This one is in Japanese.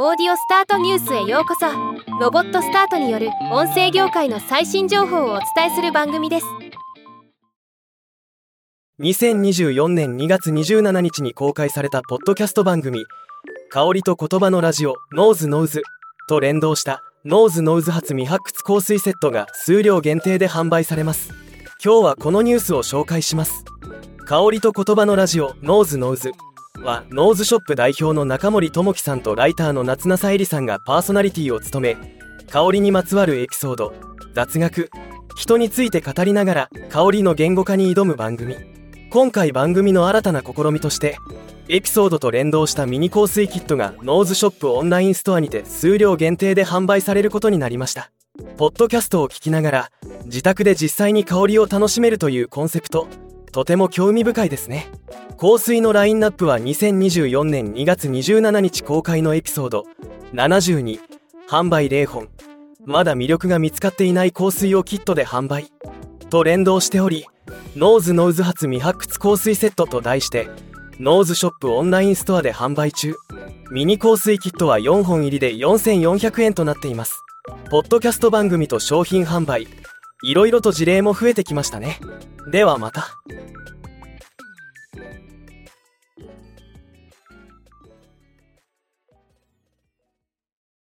オーディオスタートニュースへようこそ。ロボットスタートによる音声業界の最新情報をお伝えする番組です。2024年2月27日に公開されたポッドキャスト番組「香りと言葉のラジオ NOSE knows」と連動した NOSE knows 発未発掘香水セットが数量限定で販売されます。今日はこのニュースを紹介します。香りと言葉のラジオ NOSE knows。は NOSE SHOP 代表の中森智樹さんとライターの夏菜さえりさんがパーソナリティを務め香りにまつわるエピソード雑学人について語りながら香りの言語化に挑む番組。今回番組の新たな試みとしてエピソードと連動したミニ香水キットが NOSE SHOP オンラインストアにて数量限定で販売されることになりました。ポッドキャストを聞きながら自宅で実際に香りを楽しめるというコンセプトとても興味深いですね。香水のラインナップは2024年2月27日公開のエピソード。72販売0本。まだ魅力が見つかっていない香水をキットで販売。と連動しており NOSE knows 発未発掘香水セットと題して NOSE SHOP オンラインストアで販売中。ミニ香水キットは4本入りで4400円となっています。ポッドキャスト番組と商品販売。いろいろと事例も増えてきましたね。ではまた。